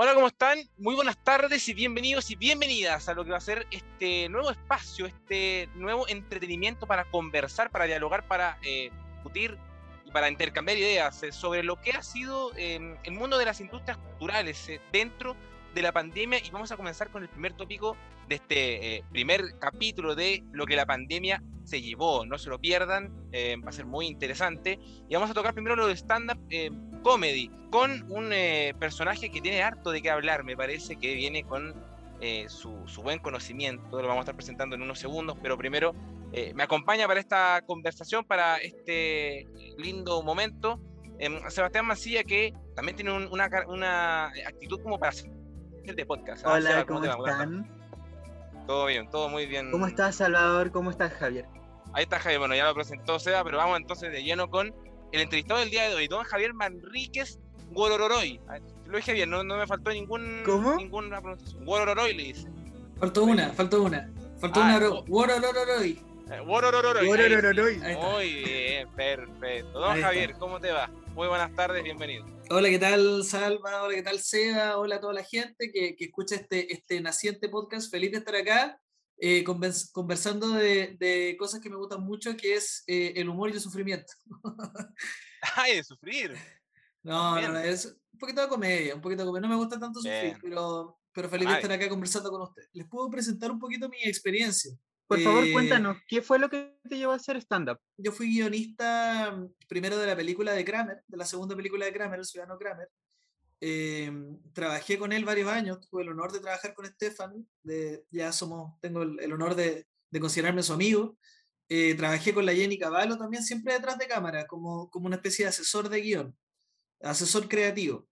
Hola, ¿cómo están? Muy buenas tardes y bienvenidos y bienvenidas a lo que va a ser este nuevo espacio, este nuevo entretenimiento para conversar, para dialogar, para eh, discutir y para intercambiar ideas eh, sobre lo que ha sido em, el mundo de las industrias culturales eh, dentro de la pandemia y vamos a comenzar con el primer tópico de este primer capítulo de lo que la pandemia se llevó. No se lo pierdan, va a ser muy interesante. Y vamos a tocar primero lo de stand-up comedy, con un eh, personaje que tiene harto de qué hablar, me parece que viene con eh, su, buen conocimiento, lo vamos a estar presentando en unos segundos, pero primero eh, me acompaña para esta conversación, para este lindo momento, em, Sebastián Mancilla, que también tiene una, una, actitud como para de podcast. ¿ah? Hola, ¿cómo, están? Todo bien, todo muy bien. ¿Cómo estás, Salvador? ¿Cómo estás, Javier? Ahí está Javier, bueno, ya lo presentó Seba, pero vamos entonces de lleno con el entrevistado del día de hoy, don Javier Manríquez Guorororoy. Lo dije bien, no, no me faltó ningún, ¿Cómo? ninguna pronunciación. Guorororoy le dice. Faltó una, faltó una. Faltó Ah, una. oh. Muy bien, perfecto. Don. Javier, ¿cómo te va? Muy buenas tardes, bienvenido. Hola, ¿qué tal, Salva? Hola, ¿qué tal, Seba? Hola a toda la gente que, que escucha este, este naciente podcast. Feliz de estar acá eh, convers- conversando de, de cosas que me gustan mucho, que es eh, el humor y el sufrimiento. Ay, de sufrir. No, no, no, es un poquito de comedia, un poquito de comedia. No me gusta tanto sufrir, Bien. pero, pero feliz de estar acá conversando con usted. Les puedo presentar un poquito mi experiencia. Por favor, Eh, cuéntanos, ¿qué fue lo que te llevó a hacer stand-up? yo fui guionista mm, primero de la película de Kramer, de la segunda película de Kramer, El Ciudadano Kramer. Eh, trabajé con él varios años, tuve el honor de trabajar con Stefan, de, ya somos, tengo el, el honor de, de considerarme su amigo. Eh, trabajé con la Jenny Cavallo también, siempre detrás de cámara, como, como una especie de asesor de guion, asesor creativo.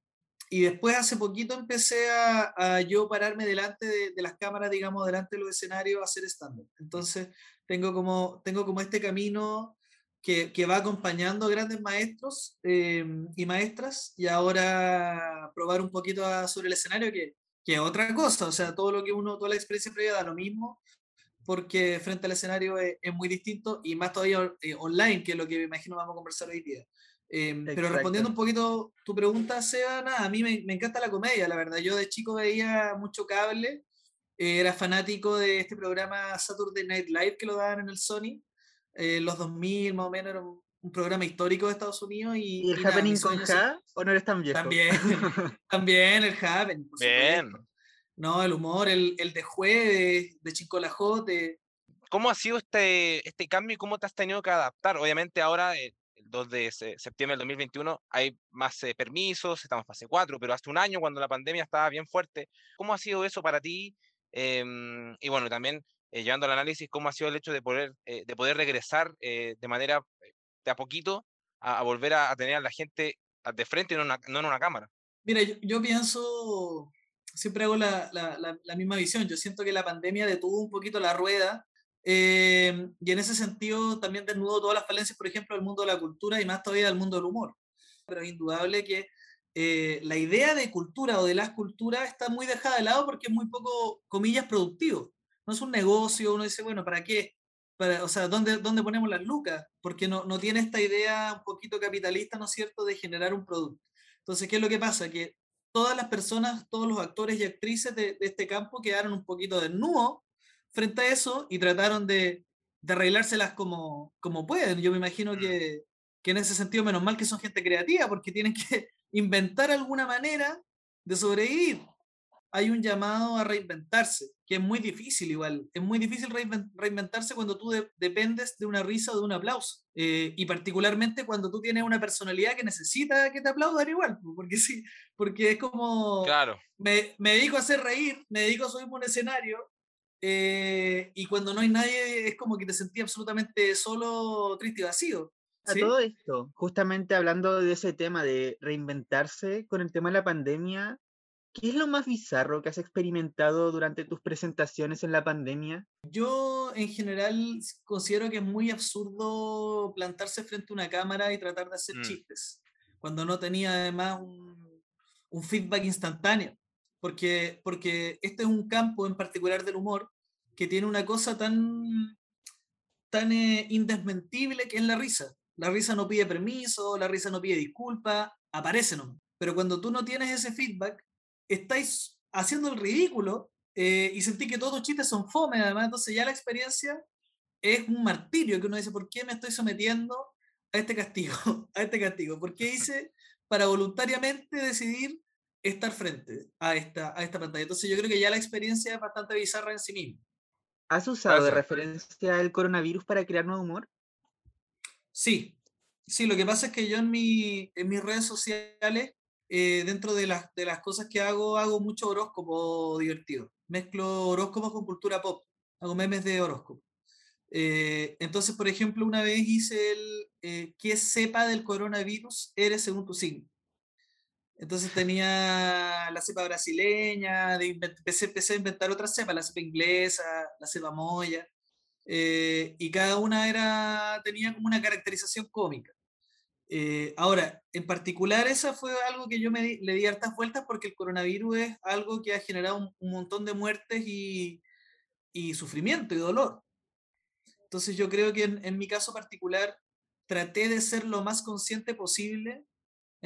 Y después hace poquito empecé a, a yo pararme delante de, de las cámaras, digamos, delante de los escenarios a hacer stand-up. Entonces tengo como, tengo como este camino que, que va acompañando grandes maestros eh, y maestras y ahora probar un poquito a- sobre el escenario que, que es otra cosa, o sea, todo lo que uno, toda la experiencia previa da lo mismo porque frente al escenario es, es muy distinto y más todavía eh, online, que es lo que me imagino vamos a conversar hoy día. Eh, pero respondiendo un poquito tu pregunta, Seba, nada, a mí me, me encanta la comedia, la verdad. Yo de chico veía mucho cable, eh, era fanático de este programa Saturday Night Live que lo daban en el Sony, eh, los 2000 más o menos, era un, un programa histórico de Estados Unidos. Y, ¿Y el y nada, happening mi con Ja o no eres tan viejo? También, también el happening. Bien. supuesto. No, el humor, el, el de jueves, de Chincolajote. ¿Cómo ha sido este, este cambio y cómo te has tenido que adaptar? Obviamente ahora, eh, 2 de se- septiembre del 2021, hay más eh, permisos, estamos en fase 4, pero hace un año cuando la pandemia estaba bien fuerte, ¿cómo ha sido eso para ti? Em, y bueno, también eh, llevando al análisis, ¿cómo ha sido el hecho de poder, eh, de poder regresar eh, de manera, eh, de a poquito, a, a volver a, a tener a la gente de frente, no en una, no en una cámara? Mira, yo, yo pienso, siempre hago la, la- la- la misma visión. Yo siento que la pandemia detuvo un poquito la rueda eh, y en ese sentido también desnudó todas las falencias, por ejemplo, del mundo de la cultura y más todavía del mundo del humor. Pero es indudable que eh, la idea de cultura o de las culturas está muy dejada de lado porque es muy poco, comillas, productivo. No es un negocio, uno dice, bueno, ¿para qué? Para, o sea, ¿dónde, ¿dónde ponemos las lucas? Porque no, no tiene esta idea un poquito capitalista, ¿no es cierto?, de generar un producto. Entonces, ¿qué es lo que pasa? Que todas las personas, todos los actores y actrices de, de este campo quedaron un poquito desnudos frente a eso y trataron de, de arreglárselas como, como pueden. Yo me imagino Mm. que, que en ese sentido, menos mal que son gente creativa, porque tienen que inventar alguna manera de sobrevivir. Hay un llamado a reinventarse, que es muy difícil igual. Es muy difícil reinven- reinventarse cuando tú de- dependes de una risa o de un aplauso. Eh, y particularmente cuando tú tienes una personalidad que necesita que te aplaudan igual, po, porque sí, porque es como Claro. me, me dedico a hacer reír, me dedico a subirme un escenario, eh, y cuando no hay nadie es como que te sentí absolutamente solo, triste y vacío. A ¿sí? todo esto, justamente hablando de ese tema de reinventarse con el tema de la pandemia, ¿qué es lo más bizarro que has experimentado durante tus presentaciones en la pandemia? Yo en general considero que es muy absurdo plantarse frente a una cámara y tratar de hacer Mm. chistes, cuando no tenía además un, un feedback instantáneo, porque, porque este es un campo en particular del humor que tiene una cosa tan, tan eh, indesmentible que es la risa. La risa no pide permiso, la risa no pide disculpa, aparece nomás. Pero cuando tú no tienes ese feedback, estáis haciendo el ridículo eh, y sentí que todos los chistes son fome, además, entonces ya la experiencia es un martirio que uno dice, ¿por qué me estoy sometiendo a este castigo? A este castigo. ¿Por qué hice para voluntariamente decidir estar frente a esta, a esta pantalla? Entonces yo creo que ya la experiencia es bastante bizarra en sí misma. ¿Has usado de referencia el coronavirus para crear nuevo humor? Sí, sí, lo que pasa es que yo en, mi, en mis redes sociales, eh, dentro de las, de las cosas que hago, hago mucho horóscopo divertido. Mezclo horóscopos con cultura pop, hago memes de horóscopo. Eh, entonces, por ejemplo, una vez hice el eh, ¿qué cepa del coronavirus eres según tu signo? Entonces tenía la cepa brasileña, de, empecé, empecé, a inventar otras cepas, la cepa inglesa, la cepa moya, eh, y cada una era, tenía como una caracterización cómica. Eh, ahora, en particular, esa fue algo que yo me le di hartas vueltas porque el coronavirus es algo que ha generado un, montón de muertes y, y, sufrimiento y dolor. Entonces yo creo que en, en mi caso particular traté de ser lo más consciente posible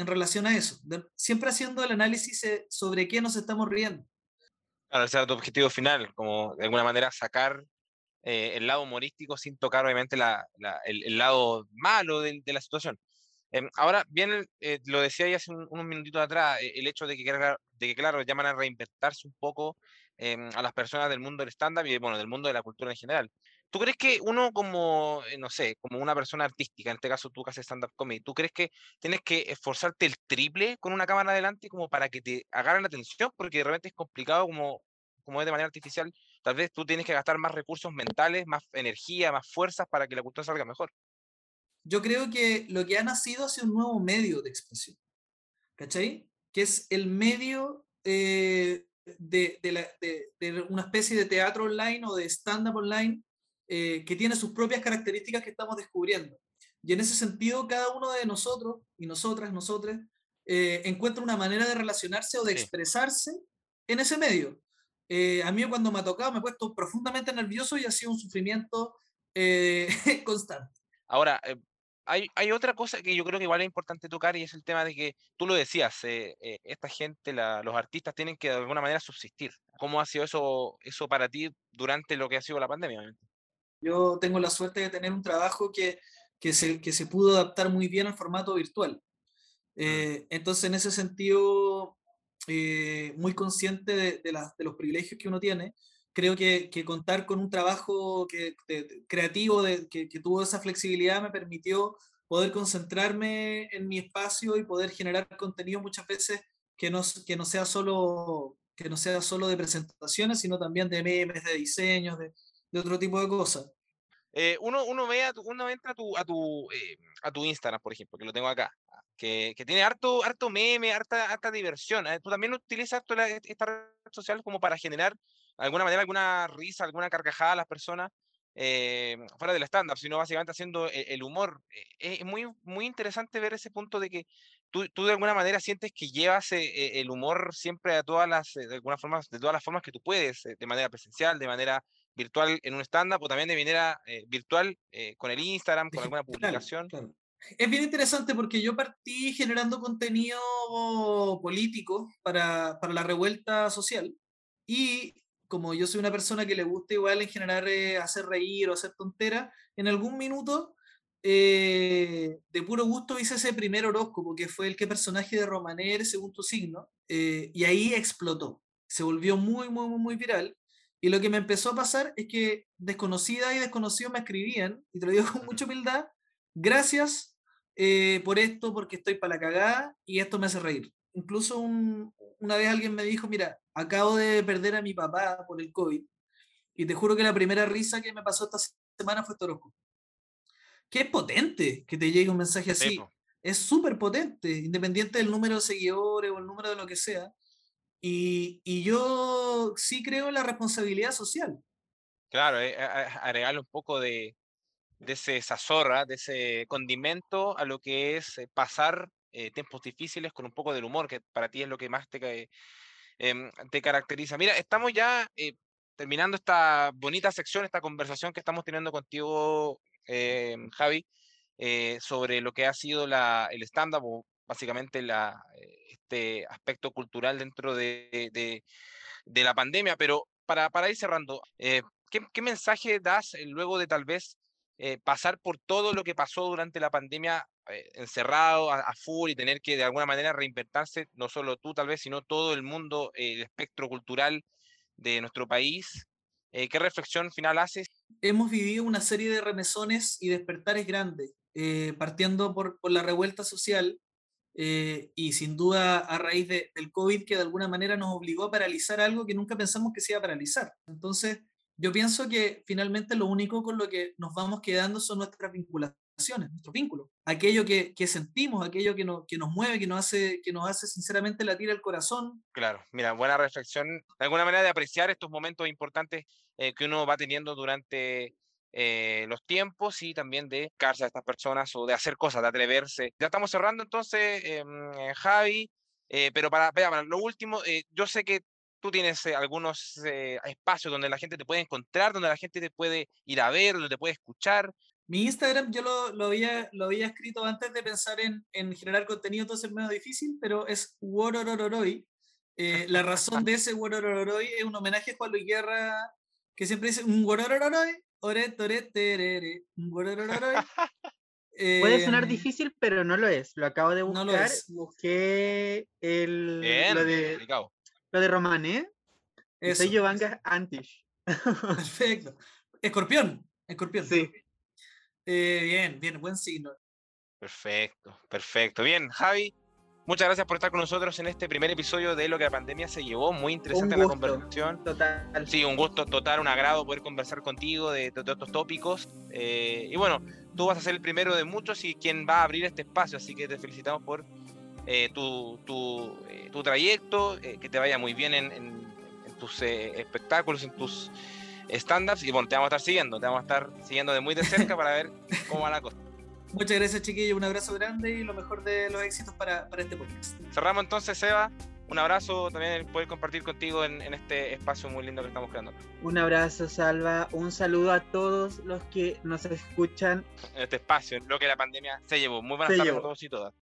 en relación a eso, siempre haciendo el análisis eh, sobre qué nos estamos riendo. Claro, ese era tu objetivo final, como de alguna manera sacar eh, el lado humorístico sin tocar obviamente la, el, lado malo de, de la situación. Em, ahora, bien, eh, lo decía ya hace unos minutitos atrás, el hecho de que, de que, claro, llaman a reinventarse un poco em, a las personas del mundo del stand-up y, bueno, del mundo de la cultura en general. ¿Tú crees que uno como, eh, no sé, como una persona artística, en este caso tú que haces stand-up comedy, ¿tú crees que tienes que esforzarte el triple con una cámara adelante como para que te agarren la atención? Porque de repente es complicado como, como es de manera artificial. Tal vez tú tienes que gastar más recursos mentales, más energía, más fuerzas para que la cultura salga mejor. Yo creo que lo que ha nacido ha sido un nuevo medio de expresión. ¿Cachai? Que es el medio eh, de, de, de una especie de teatro online o de stand-up online eh, que tiene sus propias características que estamos descubriendo. Y en ese sentido, cada uno de nosotros y nosotras, nosotros, eh, encuentra una manera de relacionarse o de expresarse en ese medio. Eh, a mí cuando me ha tocado me he puesto profundamente nervioso y ha sido un sufrimiento constante. Ahora, hay, hay, otra cosa que yo creo que igual es importante tocar y es el tema de que tú lo decías, esta gente, los artistas tienen que de alguna manera subsistir. ¿Cómo ha sido eso, eso para ti durante lo que ha sido la pandemia? Yo tengo la suerte de tener un trabajo que, que, se, que se pudo adaptar muy bien al formato virtual. Eh, entonces, en ese sentido, eh, muy consciente de, de, los privilegios que uno tiene, creo que, que contar con un trabajo que, creativo de, que, tuvo esa flexibilidad me permitió poder concentrarme en mi espacio y poder generar contenido muchas veces que no, que no sea solo que no sea solo de presentaciones, sino también de memes, de diseños, de, de otro tipo de cosas. Eh, uno, uno, ve a tu, uno entra a tu, a, tu, eh, a tu Instagram, por ejemplo, que lo tengo acá, que, que tiene harto, harto meme, harta, harta diversión. ¿eh? Tú también utilizas esta red social como para generar, de alguna manera, alguna risa, alguna carcajada a las personas. fuera del estándar, sino básicamente haciendo el, humor. es muy, muy interesante ver ese punto de que tú, tú de alguna manera sientes que llevas el humor siempre a todas las, de alguna forma, de todas las formas que tú puedes, de manera presencial, de manera virtual en un stand-up o también de manera eh, virtual eh, con el Instagram, con alguna publicación. Es bien interesante porque yo partí generando contenido político para, para, la revuelta social y como yo soy una persona que le gusta igual en general eh, hacer reír o hacer tonteras, en algún minuto de puro gusto hice ese primer horóscopo que fue el que personaje de Romaner según tu signo y ahí explotó. Se volvió muy, muy, muy, muy viral y lo que me empezó a pasar es que desconocida y desconocidos me escribían, y te lo digo con mucha humildad, gracias eh, por esto, porque estoy para la cagada y esto me hace reír. Incluso una vez alguien me dijo, mira, acabo de perder a mi papá por el COVID, y te juro que la primera risa que me pasó esta semana fue Torosco. Qué potente que te llegue un mensaje así. Es súper potente, independiente del número de seguidores o el número de lo que sea. Y, y, yo sí creo en la responsabilidad social. Claro, eh, agregarle un poco de, de ese sazorra, de ese condimento a lo que es eh, pasar eh, tiempos difíciles con un poco del humor, que para ti es lo que más te, em, te caracteriza. Mira, estamos ya terminando esta bonita sección, esta conversación que estamos teniendo contigo, Javi, sobre lo que ha sido la, el stand-up básicamente la, este aspecto cultural dentro de, la pandemia. Pero para, ir cerrando, ¿qué, ¿qué, mensaje das luego de tal vez pasar por todo lo que pasó durante la pandemia eh, encerrado a, full y tener que de alguna manera reinventarse, no solo tú tal vez, sino todo el mundo, eh, el espectro cultural de nuestro país. Eh, ¿Qué reflexión final haces? Hemos vivido una serie de remesones y despertares grandes, partiendo por, la revuelta social y sin duda a raíz de, del COVID que de alguna manera nos obligó a paralizar algo que nunca pensamos que se iba a paralizar. Entonces, yo pienso que finalmente lo único con lo que nos vamos quedando son nuestras vinculaciones nuestro vínculo, aquello que, que sentimos, aquello que, no, que nos mueve, que nos, hace, que nos hace sinceramente latir el corazón. Claro, mira, buena reflexión, de alguna manera de apreciar estos momentos importantes eh, que uno va teniendo durante eh, los tiempos y también de cárcel a estas personas o de hacer cosas, de atreverse. Ya estamos cerrando entonces, em, eh, Javi, pero para, para, lo último, yo sé que tú tienes algunos espacios donde la gente te puede encontrar, donde la gente te puede ir a ver, donde te puede escuchar. Mi Instagram yo lo, lo, había, lo había escrito antes de pensar en, en generar contenido, entonces es medio difícil, pero es Wororororoi. Eh, la razón de ese Wororororoi es un homenaje a Juan Luis Guerra, que siempre dice un Wororororoi, ore, terere, Wororororoi. Puede sonar difícil, pero no lo es. Lo acabo de buscar. No lo es. Busqué el, lo, de, lo de Romané. Soy Giovanna Antish. Perfecto. Escorpión. Escorpión. Sí. Eh, bien, bien, buen signo. Perfecto, perfecto. Bien, Javi, muchas gracias por estar con nosotros en este primer episodio de Lo que la pandemia se llevó. Muy interesante la conversación. Total. Sí, un gusto total, un agrado poder conversar contigo de, todos estos tópicos. Eh, y bueno, tú vas a ser el primero de muchos y quien va a abrir este espacio, así que te felicitamos por eh, tu, tu, tu, trayecto, que te vaya muy bien en, en tus espectáculos, en tus stand-ups y bueno, te vamos a estar siguiendo, te vamos a estar siguiendo de muy de cerca para ver cómo va la cosa. Muchas gracias, chiquillos. Un abrazo grande y lo mejor de los éxitos para, para este podcast. Cerramos entonces, Seba. Un abrazo también poder compartir contigo en, en, este espacio muy lindo que estamos creando. Un abrazo, Salva. Un saludo a todos los que nos escuchan. En este espacio, lo que la pandemia se llevó. Muy buenas tardes a todos y todas.